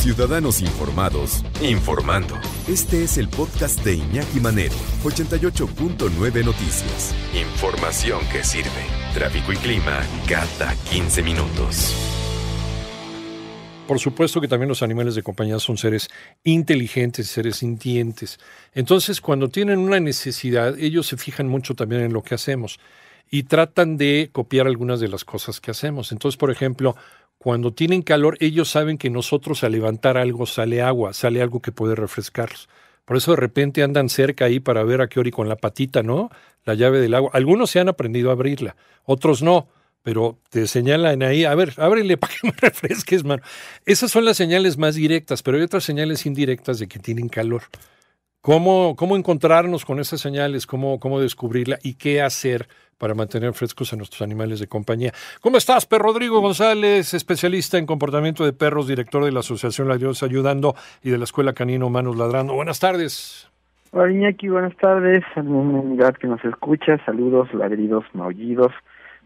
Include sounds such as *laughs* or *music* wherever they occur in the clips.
Ciudadanos Informados, informando. Este es el podcast de Iñaki Manero, 88.9 Noticias. Información que sirve. Tráfico y clima cada 15 minutos. Por supuesto que también los animales de compañía son seres inteligentes, seres sintientes. Entonces, cuando tienen una necesidad, ellos se fijan mucho también en lo que hacemos y tratan de copiar algunas de las cosas que hacemos. Entonces, por ejemplo, cuando tienen calor, ellos saben que nosotros al levantar algo sale agua, sale algo que puede refrescarlos. Por eso de repente andan cerca ahí para ver a qué hora y con la patita, ¿no? La llave del agua. Algunos se han aprendido a abrirla, otros no pero te señalan ahí, a ver, ábrele para *laughs* que me refresques, mano. Esas son las señales más directas, pero hay otras señales indirectas de que tienen calor. ¿Cómo, cómo encontrarnos con esas señales? ¿Cómo, ¿Cómo descubrirla? ¿Y qué hacer para mantener frescos a nuestros animales de compañía? ¿Cómo estás, Per Rodrigo González, especialista en comportamiento de perros, director de la Asociación La Dios Ayudando y de la Escuela Canino Humanos Ladrando? Buenas tardes. Hola, Iñaki, buenas tardes. Unidad que nos escucha, saludos, ladridos, maullidos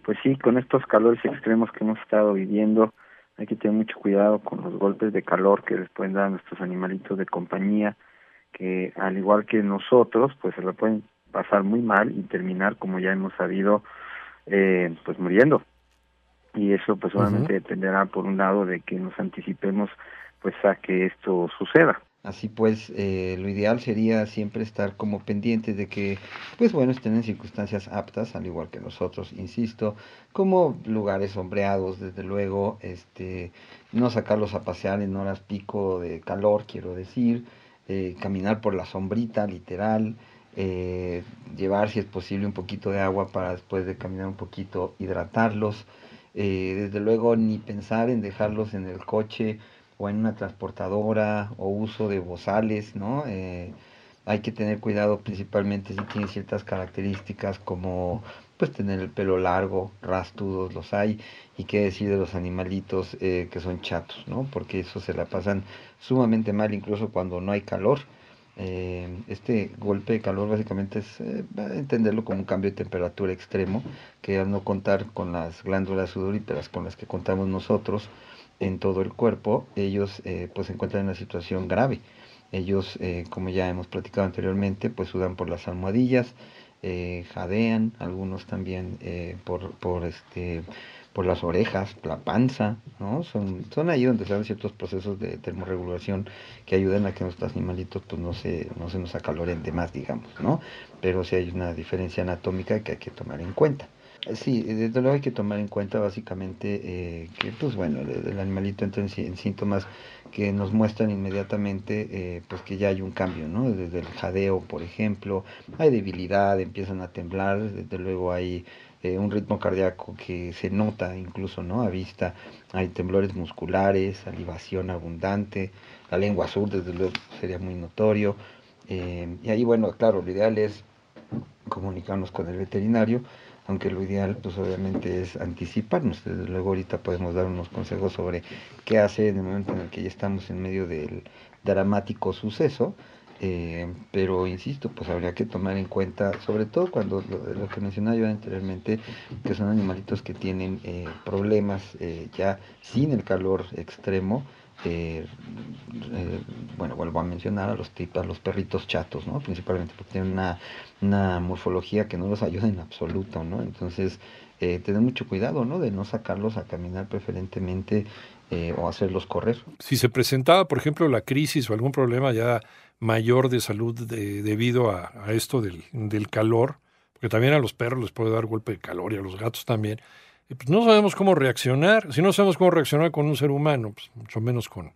pues sí, con estos calores extremos que hemos estado viviendo, hay que tener mucho cuidado con los golpes de calor que les pueden dar a nuestros animalitos de compañía, que al igual que nosotros, pues se lo pueden pasar muy mal y terminar, como ya hemos sabido, eh, pues muriendo. Y eso pues solamente dependerá, por un lado, de que nos anticipemos pues a que esto suceda. Así pues, eh, lo ideal sería siempre estar como pendientes de que, pues bueno, estén en circunstancias aptas, al igual que nosotros, insisto, como lugares sombreados, desde luego, este, no sacarlos a pasear en horas pico de calor, quiero decir, eh, caminar por la sombrita, literal, eh, llevar si es posible un poquito de agua para después de caminar un poquito hidratarlos, desde luego ni pensar en dejarlos en el coche, o en una transportadora o uso de bozales, ¿no? Eh, hay que tener cuidado principalmente si tiene ciertas características como pues tener el pelo largo, rastudos los hay, y qué decir de los animalitos eh, que son chatos, ¿no? Porque eso se la pasan sumamente mal incluso cuando no hay calor. Eh, este golpe de calor básicamente es entenderlo como un cambio de temperatura extremo, que al no contar con las glándulas sudoríparas con las que contamos nosotros, en todo el cuerpo, ellos eh, pues se encuentran en una situación grave. Ellos, eh, como ya hemos platicado anteriormente, pues sudan por las almohadillas, eh, jadean, algunos también por, por, este, por las orejas, la panza, ¿no? Son, son ahí donde se dan ciertos procesos de termorregulación que ayudan a que nuestros animalitos pues no se, no se nos acaloren de más, digamos, ¿no? Pero sí hay una diferencia anatómica que hay que tomar en cuenta. Sí, desde luego hay que tomar en cuenta básicamente eh, que, pues bueno, el, animalito entra en, síntomas que nos muestran inmediatamente eh, pues que ya hay un cambio, ¿no? Desde el jadeo, por ejemplo, hay debilidad, empiezan a temblar, desde luego hay eh, un ritmo cardíaco que se nota incluso, ¿no? A vista, hay temblores musculares, salivación abundante, la lengua azul, desde luego sería muy notorio, y ahí, bueno, claro, lo ideal es comunicarnos con el veterinario, aunque lo ideal pues obviamente es anticiparnos. Desde luego ahorita podemos dar unos consejos sobre qué hacer en el momento en el que ya estamos en medio del dramático suceso, eh, pero insisto, pues habría que tomar en cuenta, sobre todo cuando lo, que mencionaba yo anteriormente, que son animalitos que tienen eh, problemas eh, ya sin el calor extremo, eh, eh, bueno, vuelvo a mencionar a los tipos, los perritos chatos, ¿no? Principalmente porque tienen una, una morfología que no los ayuda en absoluto, ¿no? Entonces, eh, tener mucho cuidado, ¿no? De no sacarlos a caminar preferentemente eh, o hacerlos correr. Si se presentaba, por ejemplo, la crisis o algún problema ya mayor de salud debido a, a esto del, del calor, porque también a los perros les puede dar golpe de calor y a los gatos también, pues no sabemos cómo reaccionar. Si no sabemos cómo reaccionar con un ser humano, pues mucho menos con,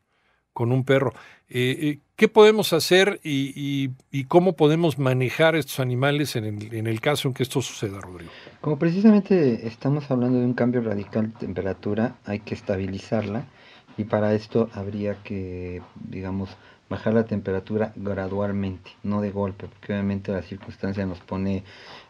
con un perro. Eh, eh, ¿Qué podemos hacer y, cómo podemos manejar estos animales en el, en el caso en que esto suceda, Rodrigo? Como precisamente estamos hablando de un cambio radical de temperatura, hay que estabilizarla y para esto habría que, digamos, bajar la temperatura gradualmente, no de golpe, porque obviamente la circunstancia nos pone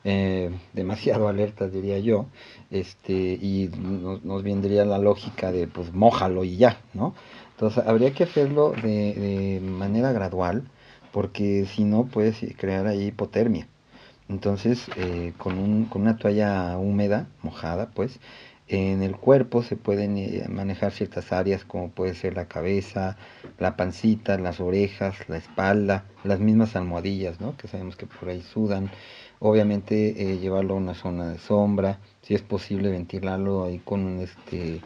eh, demasiado alertas, diría yo, este, y nos, vendría la lógica de, pues, mójalo y ya, ¿no? Entonces, habría que hacerlo de, manera gradual, porque si no, puedes crear ahí hipotermia. Entonces, eh, con, un, con una toalla húmeda, mojada, pues, En el cuerpo se pueden eh, manejar ciertas áreas como puede ser la cabeza, la pancita, las orejas, la espalda, las mismas almohadillas, ¿no? que sabemos que por ahí sudan. Obviamente eh, llevarlo a una zona de sombra, si es posible ventilarlo ahí con un este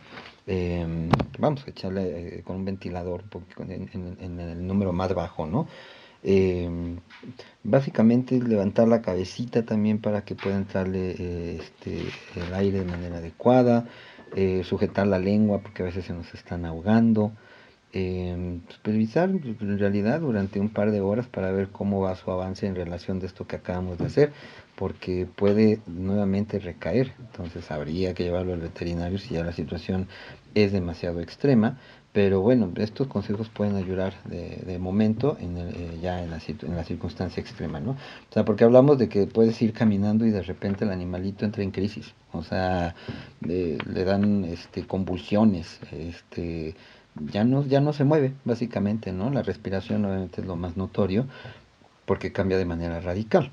em, vamos a echarle eh, con un ventilador en, en, el número más bajo, ¿no? Em, básicamente levantar la cabecita también para que pueda entrarle eh, este, el aire de manera adecuada, eh, sujetar la lengua porque a veces se nos están ahogando, eh, supervisar en realidad durante un par de horas para ver cómo va su avance en relación de esto que acabamos de hacer, porque puede nuevamente recaer, entonces habría que llevarlo al veterinario si ya la situación es demasiado extrema pero bueno, estos consejos pueden ayudar de, momento en eh, ya en la, en la circunstancia extrema, ¿no? O sea, porque hablamos de que puedes ir caminando y de repente el animalito entra en crisis, o sea, le dan este, convulsiones, este, ya no, ya no se mueve, básicamente, ¿no? La respiración obviamente es lo más notorio porque cambia de manera radical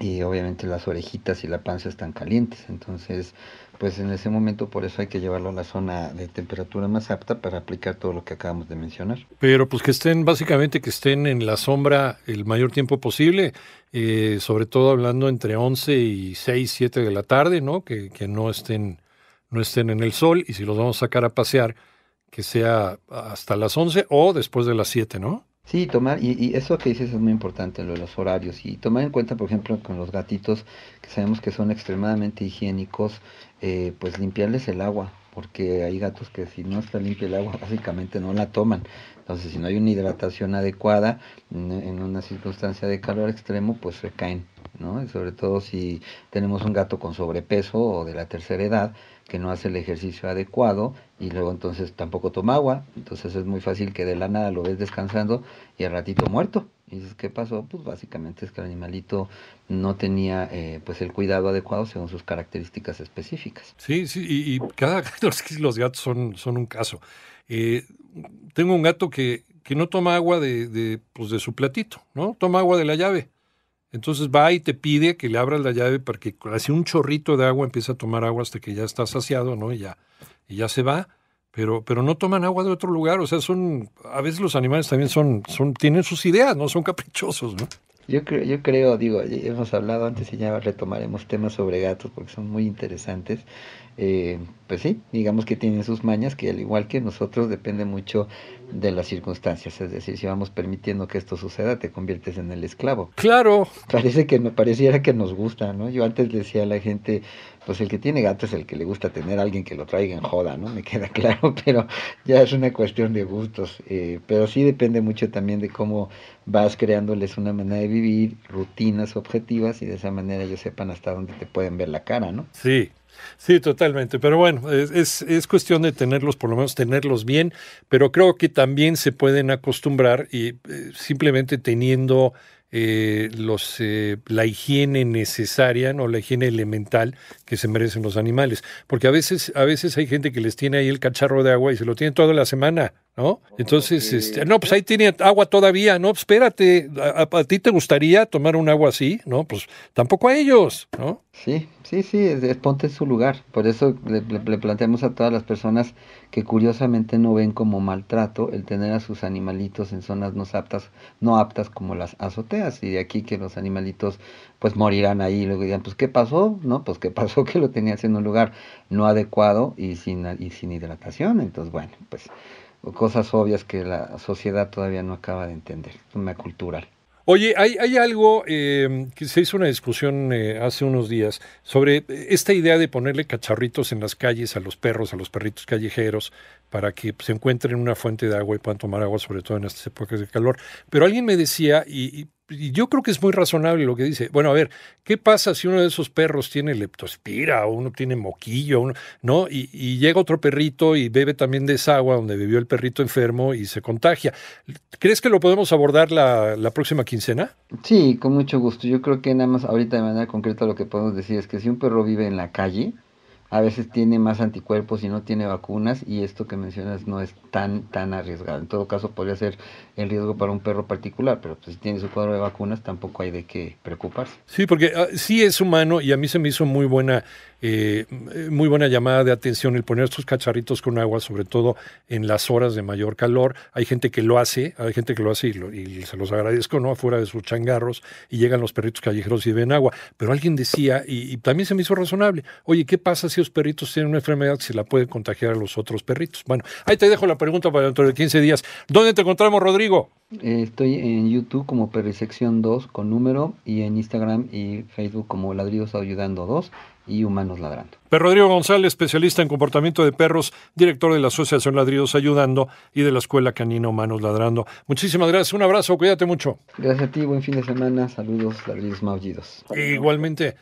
y obviamente las orejitas y la panza están calientes, entonces pues en ese momento por eso hay que llevarlo a la zona de temperatura más apta para aplicar todo lo que acabamos de mencionar. Pero pues que estén, básicamente que estén en la sombra el mayor tiempo posible, eh, sobre todo hablando entre 11 y 6, 7 de la tarde, ¿no? Que, que no, estén, no estén en el sol y si los vamos a sacar a pasear, que sea hasta las 11 o después de las 7, ¿no? Sí, tomar, y, eso que dices es muy importante, lo de los horarios, y tomar en cuenta, por ejemplo, con los gatitos, que sabemos que son extremadamente higiénicos, eh, pues limpiarles el agua, porque hay gatos que si no está limpia el agua, *laughs* básicamente no la toman. Entonces, si no hay una hidratación adecuada en una circunstancia de calor extremo, pues recaen, ¿no? Y sobre todo si tenemos un gato con sobrepeso o de la tercera edad, que no hace el ejercicio adecuado y luego entonces tampoco toma agua, entonces es muy fácil que de la nada lo ves descansando y al ratito muerto. Y dices, ¿qué pasó? Pues básicamente es que el animalito no tenía eh, pues el cuidado adecuado según sus características específicas. Sí, sí, y, cada *laughs* gato, los gatos son, son un caso. Eh, tengo un gato que, que no toma agua de, de, pues de su platito, ¿no? Toma agua de la llave. Entonces va y te pide que le abras la llave para que hace un chorrito de agua empieza a tomar agua hasta que ya está saciado, ¿no? Y ya, y ya se va. Pero, pero no toman agua de otro lugar. O sea, son, a veces los animales también son, son, tienen sus ideas, ¿no? Son caprichosos, ¿no? Yo creo, yo creo, digo, hemos hablado antes y ya retomaremos temas sobre gatos porque son muy interesantes. Eh, pues sí, digamos que tienen sus mañas que al igual que nosotros depende mucho de las circunstancias, es decir, si vamos permitiendo que esto suceda, te conviertes en el esclavo. Claro. Parece que me pareciera que nos gusta, ¿no? Yo antes decía a la gente, pues el que tiene gato es el que le gusta tener a alguien que lo traiga en joda, ¿no? Me queda *laughs* claro, pero ya es una cuestión de gustos. Eh, pero sí depende mucho también de cómo vas creándoles una manera de vivir, rutinas objetivas y de esa manera ellos sepan hasta dónde te pueden ver la cara, ¿no? Sí, Sí, totalmente. Pero bueno, es, es, cuestión de tenerlos, por lo menos tenerlos bien, pero creo que también se pueden acostumbrar y eh, simplemente teniendo eh, los, eh, la higiene necesaria, no la higiene elemental que se merecen los animales. Porque a veces, a veces hay gente que les tiene ahí el cacharro de agua y se lo tiene toda la semana. ¿no? Entonces, este, no, pues ahí tiene agua todavía, no, pues espérate, ¿A, ti te gustaría tomar un agua así? No, pues tampoco a ellos, ¿no? Sí, sí, sí, es, ponte en su lugar. Por eso le, planteamos a todas las personas que curiosamente no ven como maltrato el tener a sus animalitos en zonas no aptas, no aptas como las azoteas, y de aquí que los animalitos pues morirán ahí luego digan, pues ¿qué pasó? No, pues ¿qué pasó? *laughs* Que lo tenías en un lugar no adecuado y sin, y sin hidratación. Entonces, bueno, pues cosas obvias que la sociedad todavía no acaba de entender, una cultural. Oye, hay, algo eh, que se hizo una discusión eh, hace unos días sobre esta idea de ponerle cacharritos en las calles a los perros, a los perritos callejeros, para que se encuentren una fuente de agua y puedan tomar agua, sobre todo en estas épocas de calor. Pero alguien me decía, y yo creo que es muy razonable lo que dice. Bueno, a ver, ¿qué pasa si uno de esos perros tiene leptospira o uno tiene moquillo, uno, ¿no? Y, llega otro perrito y bebe también de esa agua donde bebió el perrito enfermo y se contagia. ¿Crees que lo podemos abordar la, la próxima quincena? Sí, con mucho gusto. Yo creo que nada más ahorita de manera concreta lo que podemos decir es que si un perro vive en la calle, a veces tiene más anticuerpos y no tiene vacunas y esto que mencionas no es tan tan arriesgado. En todo caso podría ser el riesgo para un perro particular, pero pues, si tiene su cuadro de vacunas tampoco hay de qué preocuparse. Sí, porque uh, sí es humano y a mí se me hizo muy buena eh, muy buena llamada de atención el poner estos cacharritos con agua, sobre todo en las horas de mayor calor. Hay gente que lo hace, hay gente que lo hace y, se los agradezco, ¿no? Afuera de sus changarros y llegan los perritos callejeros y ven agua. Pero alguien decía, y, también se me hizo razonable, oye, ¿qué pasa si los perritos tienen una enfermedad que se la puede contagiar a los otros perritos? Bueno, ahí te dejo la pregunta para dentro de 15 días. ¿Dónde te encontramos, Rodrigo? Eh, estoy en YouTube como Perrisección 2 con número y en Instagram y Facebook como Ladridos Ayudando 2 y Humanos Ladrando. Per Rodrigo González, especialista en comportamiento de perros, director de la Asociación Ladridos Ayudando y de la Escuela Canina Humanos Ladrando. Muchísimas gracias, un abrazo, cuídate mucho. Gracias a ti, buen fin de semana, saludos, ladridos maullidos. Igualmente.